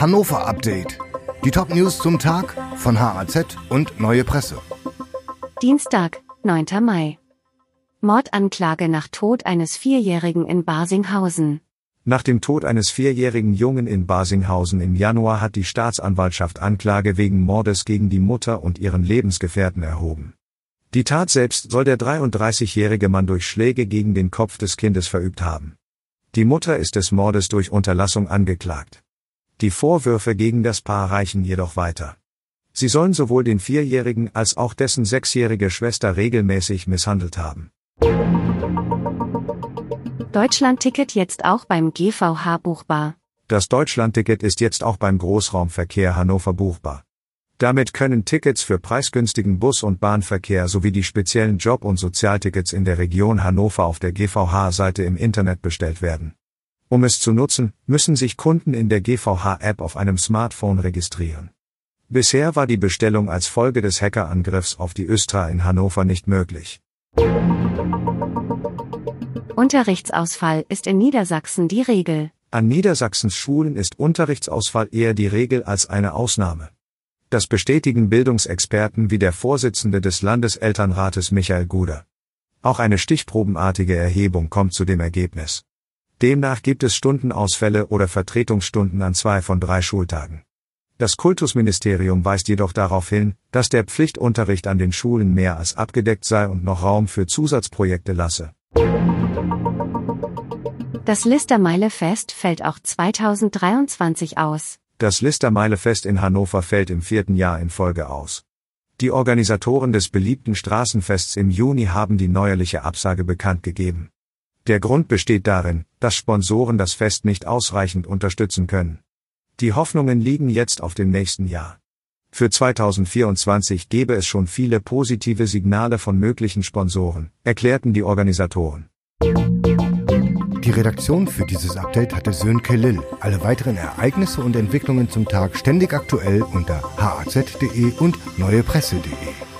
Hannover Update. Die Top-News zum Tag von HAZ und Neue Presse. Dienstag, 9. Mai. Mordanklage nach Tod eines Vierjährigen in Basinghausen. Nach dem Tod eines vierjährigen Jungen in Basinghausen im Januar hat die Staatsanwaltschaft Anklage wegen Mordes gegen die Mutter und ihren Lebensgefährten erhoben. Die Tat selbst soll der 33-jährige Mann durch Schläge gegen den Kopf des Kindes verübt haben. Die Mutter ist des Mordes durch Unterlassung angeklagt. Die Vorwürfe gegen das Paar reichen jedoch weiter. Sie sollen sowohl den Vierjährigen als auch dessen sechsjährige Schwester regelmäßig misshandelt haben. Deutschlandticket jetzt auch beim GVH buchbar. Das Deutschlandticket ist jetzt auch beim Großraumverkehr Hannover buchbar. Damit können Tickets für preisgünstigen Bus- und Bahnverkehr sowie die speziellen Job- und Sozialtickets in der Region Hannover auf der GVH-Seite im Internet bestellt werden. Um es zu nutzen, müssen sich Kunden in der GVH-App auf einem Smartphone registrieren. Bisher war die Bestellung als Folge des Hackerangriffs auf die Östra in Hannover nicht möglich. Unterrichtsausfall ist in Niedersachsen die Regel. An Niedersachsens Schulen ist Unterrichtsausfall eher die Regel als eine Ausnahme. Das bestätigen Bildungsexperten wie der Vorsitzende des Landeselternrates Michael Guder. Auch eine stichprobenartige Erhebung kommt zu dem Ergebnis. Demnach gibt es Stundenausfälle oder Vertretungsstunden an zwei von drei Schultagen. Das Kultusministerium weist jedoch darauf hin, dass der Pflichtunterricht an den Schulen mehr als abgedeckt sei und noch Raum für Zusatzprojekte lasse. Das Listermeile-Fest fällt auch 2023 aus. Das Listermeile-Fest in Hannover fällt im vierten Jahr in Folge aus. Die Organisatoren des beliebten Straßenfests im Juni haben die neuerliche Absage bekannt gegeben. Der Grund besteht darin, dass Sponsoren das Fest nicht ausreichend unterstützen können. Die Hoffnungen liegen jetzt auf dem nächsten Jahr. Für 2024 gebe es schon viele positive Signale von möglichen Sponsoren, erklärten die Organisatoren. Die Redaktion für dieses Update hatte Sönke Lill. Alle weiteren Ereignisse und Entwicklungen zum Tag ständig aktuell unter haz.de und neuepresse.de.